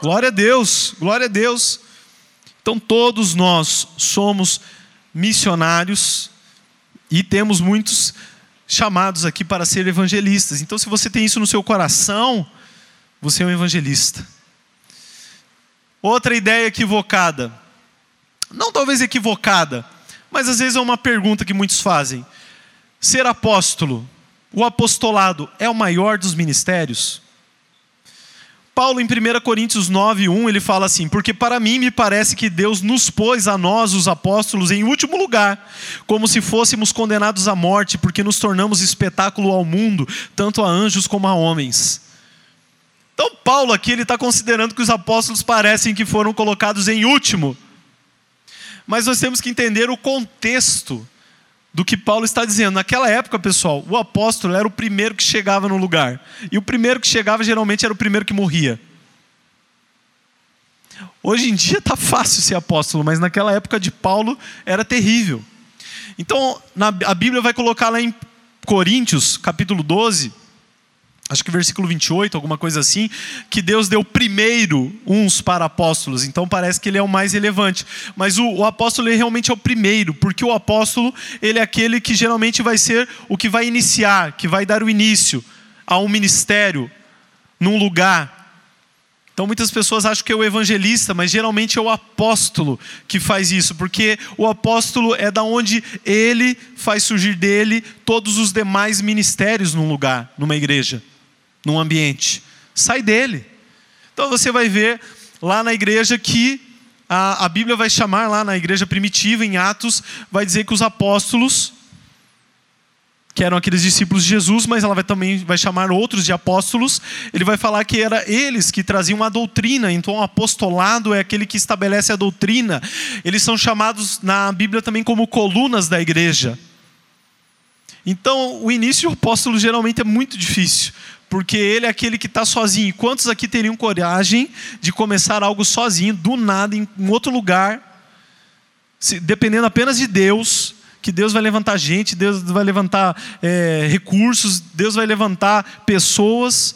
Glória a Deus, glória a Deus. Então todos nós somos missionários e temos muitos chamados aqui para ser evangelistas. Então se você tem isso no seu coração, você é um evangelista. Outra ideia equivocada. Não talvez equivocada, mas às vezes é uma pergunta que muitos fazem: ser apóstolo, o apostolado é o maior dos ministérios? Paulo, em 1 Coríntios 9, 1, ele fala assim: Porque para mim me parece que Deus nos pôs a nós, os apóstolos, em último lugar, como se fôssemos condenados à morte, porque nos tornamos espetáculo ao mundo, tanto a anjos como a homens. Então, Paulo aqui ele está considerando que os apóstolos parecem que foram colocados em último. Mas nós temos que entender o contexto do que Paulo está dizendo. Naquela época, pessoal, o apóstolo era o primeiro que chegava no lugar. E o primeiro que chegava geralmente era o primeiro que morria. Hoje em dia está fácil ser apóstolo, mas naquela época de Paulo era terrível. Então, na, a Bíblia vai colocar lá em Coríntios, capítulo 12, acho que versículo 28, alguma coisa assim, que Deus deu primeiro uns para apóstolos. Então parece que ele é o mais relevante. Mas o, o, apóstolo ele realmente é o primeiro, porque o apóstolo ele é aquele que geralmente vai ser o que vai iniciar, que vai dar o início a um ministério num lugar. Então muitas pessoas acham que é o evangelista, mas geralmente é o apóstolo que faz isso, porque o apóstolo é da onde ele faz surgir dele todos os demais ministérios num lugar, numa igreja num ambiente. Sai dele. Então você vai ver lá na igreja que a, a Bíblia vai chamar, lá na igreja primitiva, em Atos, vai dizer que os apóstolos, que eram aqueles discípulos de Jesus, mas ela vai também vai chamar outros de apóstolos. Ele vai falar que era eles que traziam a doutrina. Então, o apostolado é aquele que estabelece a doutrina. Eles são chamados na Bíblia também como colunas da igreja. Então, o início do apóstolo geralmente é muito difícil, porque ele é aquele que está sozinho. Quantos aqui teriam coragem de começar algo sozinho, do nada, em outro lugar, dependendo apenas de Deus? Que Deus vai levantar gente, Deus vai levantar é, recursos, Deus vai levantar pessoas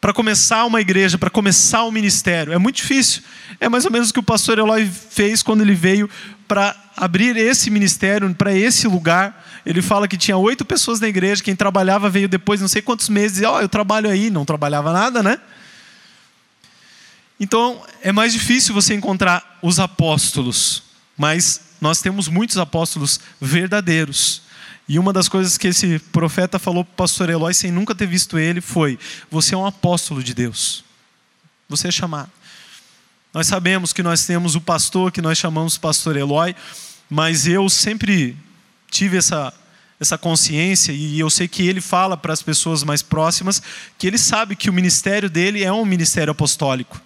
para começar uma igreja, para começar um ministério. É muito difícil. É mais ou menos o que o pastor Eloy fez quando ele veio para abrir esse ministério, para esse lugar. Ele fala que tinha oito pessoas na igreja, quem trabalhava veio depois, não sei quantos meses, ó, oh, eu trabalho aí, não trabalhava nada, né? Então é mais difícil você encontrar os apóstolos, mas nós temos muitos apóstolos verdadeiros. E uma das coisas que esse profeta falou para o pastor Eloy, sem nunca ter visto ele, foi: Você é um apóstolo de Deus. Você é chamado. Nós sabemos que nós temos o pastor que nós chamamos pastor Eloy, mas eu sempre tive essa, essa consciência e eu sei que ele fala para as pessoas mais próximas que ele sabe que o ministério dele é um ministério apostólico.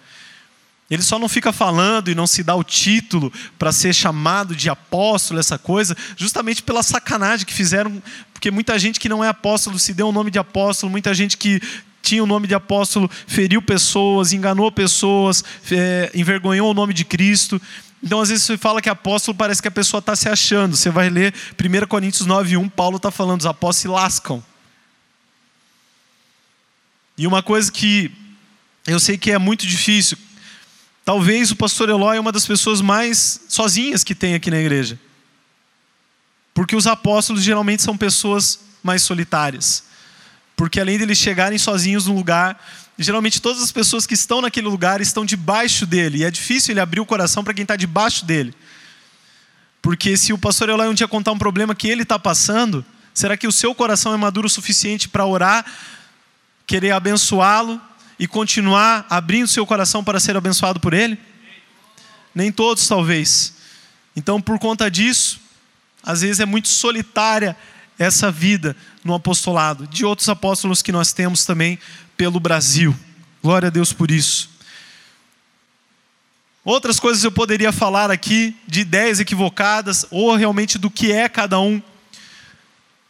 Ele só não fica falando e não se dá o título para ser chamado de apóstolo, essa coisa, justamente pela sacanagem que fizeram, porque muita gente que não é apóstolo se deu o nome de apóstolo, muita gente que tinha o nome de apóstolo feriu pessoas, enganou pessoas, é, envergonhou o nome de Cristo. Então, às vezes, você fala que apóstolo, parece que a pessoa está se achando. Você vai ler 1 Coríntios 9,1, Paulo está falando, os apóstolos se lascam. E uma coisa que eu sei que é muito difícil, talvez o pastor Eloy é uma das pessoas mais sozinhas que tem aqui na igreja. Porque os apóstolos geralmente são pessoas mais solitárias. Porque além de eles chegarem sozinhos no lugar, geralmente todas as pessoas que estão naquele lugar estão debaixo dele. E é difícil ele abrir o coração para quem está debaixo dele. Porque se o pastor Eloy um dia contar um problema que ele está passando, será que o seu coração é maduro o suficiente para orar, querer abençoá-lo e continuar abrindo seu coração para ser abençoado por ele? Nem todos, talvez. Então, por conta disso, às vezes é muito solitária essa vida no apostolado, de outros apóstolos que nós temos também pelo Brasil. Glória a Deus por isso. Outras coisas eu poderia falar aqui, de ideias equivocadas, ou realmente do que é cada um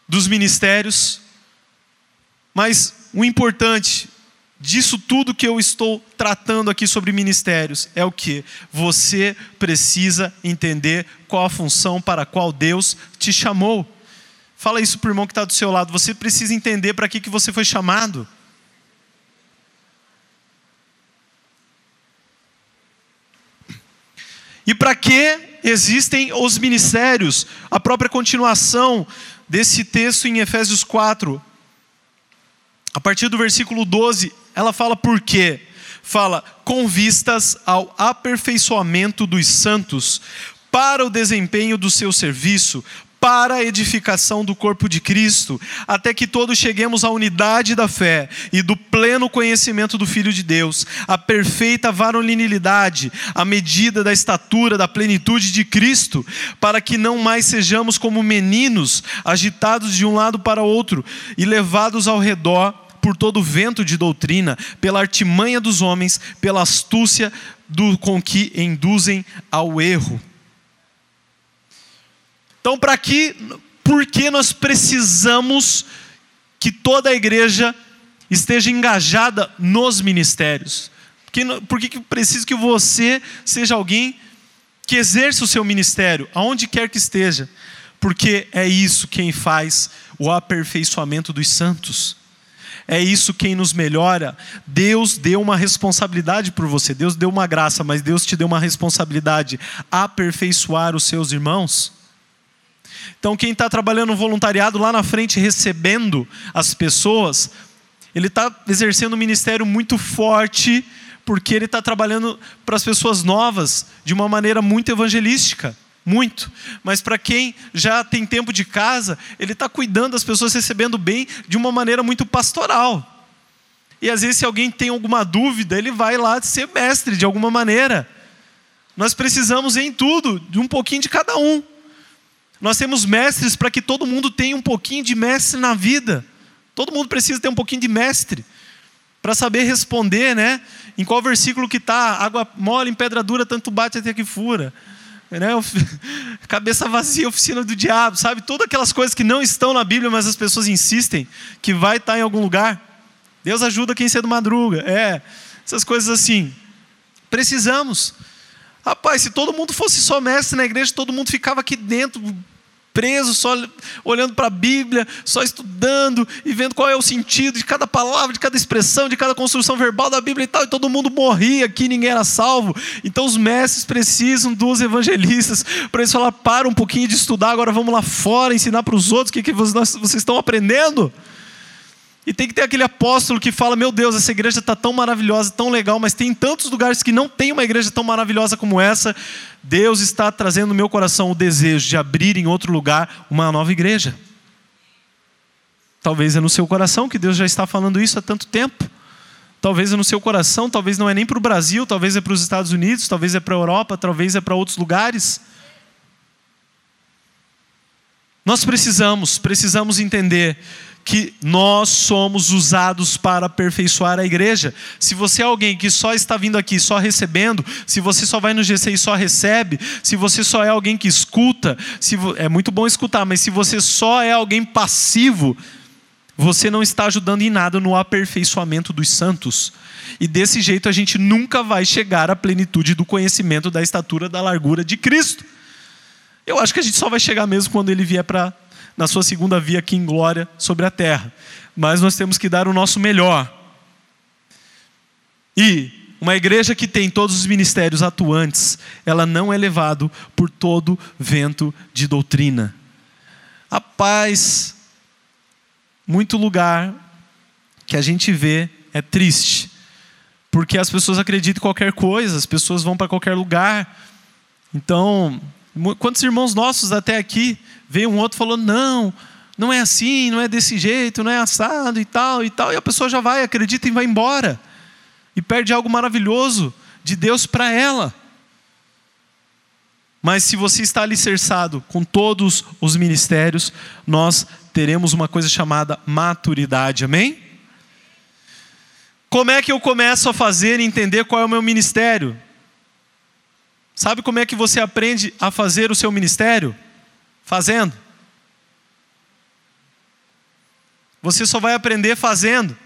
dos ministérios. Mas o importante disso tudo que eu estou tratando aqui sobre ministérios é o que? Você precisa entender qual a função para a qual Deus te chamou. Fala isso para o irmão que está do seu lado. Você precisa entender para que, que você foi chamado. E para que existem os ministérios? A própria continuação desse texto em Efésios 4, a partir do versículo 12, ela fala por quê? Fala, com vistas ao aperfeiçoamento dos santos, para o desempenho do seu serviço, para a edificação do corpo de Cristo, até que todos cheguemos à unidade da fé e do pleno conhecimento do Filho de Deus, à perfeita varonilidade, à medida da estatura da plenitude de Cristo, para que não mais sejamos como meninos, agitados de um lado para outro e levados ao redor por todo vento de doutrina, pela artimanha dos homens, pela astúcia do, com que induzem ao erro então, para que, por que nós precisamos que toda a igreja esteja engajada nos ministérios? Por que, que precisa que você seja alguém que exerça o seu ministério, aonde quer que esteja? Porque é isso quem faz o aperfeiçoamento dos santos. É isso quem nos melhora. Deus deu uma responsabilidade por você. Deus deu uma graça, mas Deus te deu uma responsabilidade aperfeiçoar os seus irmãos. Então, quem está trabalhando no voluntariado lá na frente, recebendo as pessoas, ele está exercendo um ministério muito forte, porque ele está trabalhando para as pessoas novas de uma maneira muito evangelística. Muito. Mas para quem já tem tempo de casa, ele está cuidando das pessoas, recebendo bem de uma maneira muito pastoral. E às vezes, se alguém tem alguma dúvida, ele vai lá ser mestre de alguma maneira. Nós precisamos em tudo, de um pouquinho de cada um. Nós temos mestres para que todo mundo tenha um pouquinho de mestre na vida. Todo mundo precisa ter um pouquinho de mestre para saber responder, né? Em qual versículo que está? Água mole em pedra dura, tanto bate até que fura. Né? Cabeça vazia, oficina do diabo, sabe? Todas aquelas coisas que não estão na Bíblia, mas as pessoas insistem que vai estar tá em algum lugar. Deus ajuda quem cedo madruga. É, essas coisas assim. Precisamos. Rapaz, se todo mundo fosse só mestre na igreja, todo mundo ficava aqui dentro, preso, só olhando para a Bíblia, só estudando e vendo qual é o sentido de cada palavra, de cada expressão, de cada construção verbal da Bíblia e tal, e todo mundo morria aqui, ninguém era salvo. Então os mestres precisam dos evangelistas para eles falar: para um pouquinho de estudar, agora vamos lá fora ensinar para os outros o que, que vocês estão aprendendo. E tem que ter aquele apóstolo que fala: Meu Deus, essa igreja está tão maravilhosa, tão legal, mas tem tantos lugares que não tem uma igreja tão maravilhosa como essa. Deus está trazendo no meu coração o desejo de abrir em outro lugar uma nova igreja. Talvez é no seu coração que Deus já está falando isso há tanto tempo. Talvez é no seu coração, talvez não é nem para o Brasil, talvez é para os Estados Unidos, talvez é para a Europa, talvez é para outros lugares. Nós precisamos, precisamos entender que nós somos usados para aperfeiçoar a igreja. Se você é alguém que só está vindo aqui só recebendo, se você só vai no GC e só recebe, se você só é alguém que escuta, se é muito bom escutar, mas se você só é alguém passivo, você não está ajudando em nada no aperfeiçoamento dos santos. E desse jeito a gente nunca vai chegar à plenitude do conhecimento da estatura da largura de Cristo. Eu acho que a gente só vai chegar mesmo quando ele vier para na sua segunda via aqui em glória sobre a terra. Mas nós temos que dar o nosso melhor. E uma igreja que tem todos os ministérios atuantes, ela não é levado por todo vento de doutrina. A paz, muito lugar que a gente vê é triste, porque as pessoas acreditam em qualquer coisa, as pessoas vão para qualquer lugar. Então, quantos irmãos nossos até aqui veio um outro falou não, não é assim, não é desse jeito, não é assado e tal e tal, e a pessoa já vai, acredita e vai embora e perde algo maravilhoso de Deus para ela. Mas se você está alicerçado com todos os ministérios, nós teremos uma coisa chamada maturidade, amém? Como é que eu começo a fazer e entender qual é o meu ministério? Sabe como é que você aprende a fazer o seu ministério? Fazendo. Você só vai aprender fazendo.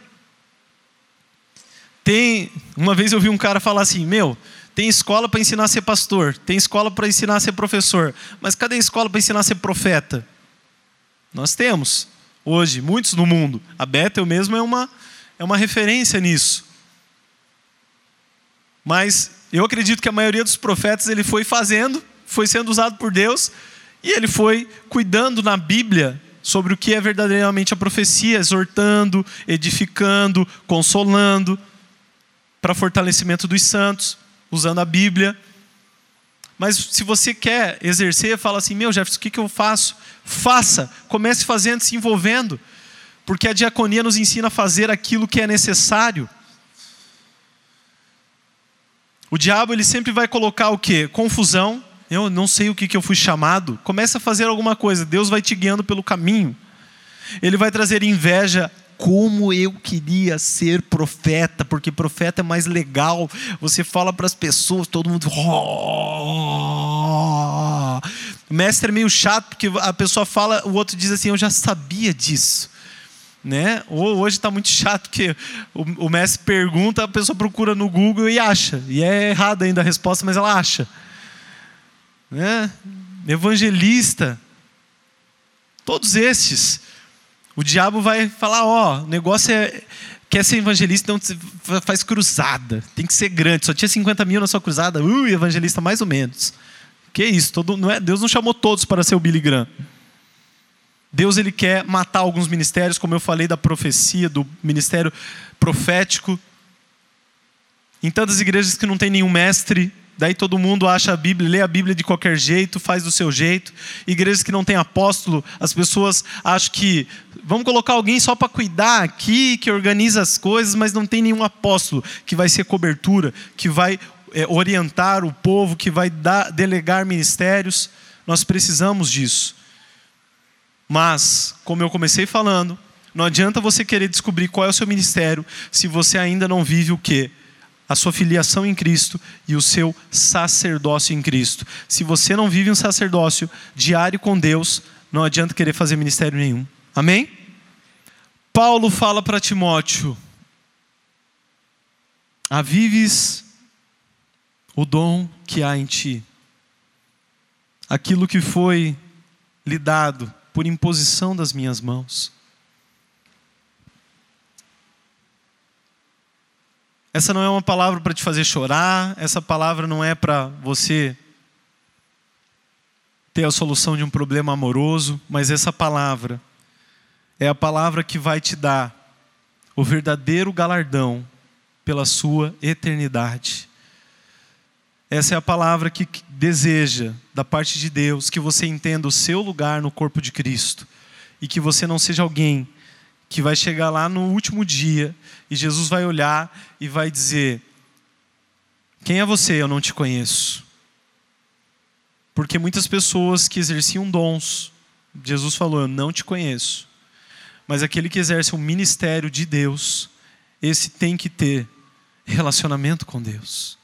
Tem, uma vez eu vi um cara falar assim: "Meu, tem escola para ensinar a ser pastor, tem escola para ensinar a ser professor, mas cadê a escola para ensinar a ser profeta? Nós temos, hoje, muitos no mundo. A Bethel mesmo é uma, é uma referência nisso. Mas eu acredito que a maioria dos profetas ele foi fazendo, foi sendo usado por Deus, e ele foi cuidando na Bíblia sobre o que é verdadeiramente a profecia, exortando, edificando, consolando, para fortalecimento dos santos usando a Bíblia. Mas se você quer exercer, fala assim: meu, Jefferson, o que, que eu faço? Faça, comece fazendo, se envolvendo, porque a diaconia nos ensina a fazer aquilo que é necessário. O diabo ele sempre vai colocar o que? Confusão. Eu não sei o que, que eu fui chamado. Comece a fazer alguma coisa. Deus vai te guiando pelo caminho. Ele vai trazer inveja, como eu queria ser profeta, porque profeta é mais legal. Você fala para as pessoas, todo mundo. O mestre é meio chato, porque a pessoa fala, o outro diz assim: Eu já sabia disso. Né? Ou hoje está muito chato que o, o mestre pergunta, a pessoa procura no Google e acha. E é errada ainda a resposta, mas ela acha. Né? Evangelista. Todos esses o diabo vai falar: ó, o negócio é. Quer ser evangelista, então faz cruzada. Tem que ser grande. Só tinha 50 mil na sua cruzada. Uh, evangelista mais ou menos. Que isso? Todo, não é, Deus não chamou todos para ser o Billy Graham. Deus ele quer matar alguns ministérios, como eu falei da profecia, do ministério profético. Em tantas igrejas que não tem nenhum mestre, Daí todo mundo acha a Bíblia, lê a Bíblia de qualquer jeito, faz do seu jeito. Igrejas que não tem apóstolo, as pessoas acham que vamos colocar alguém só para cuidar aqui, que organiza as coisas, mas não tem nenhum apóstolo que vai ser cobertura, que vai é, orientar o povo, que vai dar, delegar ministérios. Nós precisamos disso. Mas, como eu comecei falando, não adianta você querer descobrir qual é o seu ministério se você ainda não vive o quê? a sua filiação em Cristo e o seu sacerdócio em Cristo. Se você não vive um sacerdócio diário com Deus, não adianta querer fazer ministério nenhum. Amém? Paulo fala para Timóteo: Avives o dom que há em ti, aquilo que foi lhe dado por imposição das minhas mãos. Essa não é uma palavra para te fazer chorar, essa palavra não é para você ter a solução de um problema amoroso, mas essa palavra é a palavra que vai te dar o verdadeiro galardão pela sua eternidade. Essa é a palavra que deseja, da parte de Deus, que você entenda o seu lugar no corpo de Cristo e que você não seja alguém que vai chegar lá no último dia e Jesus vai olhar e vai dizer: Quem é você? Eu não te conheço. Porque muitas pessoas que exerciam dons, Jesus falou: Eu não te conheço. Mas aquele que exerce o ministério de Deus, esse tem que ter relacionamento com Deus.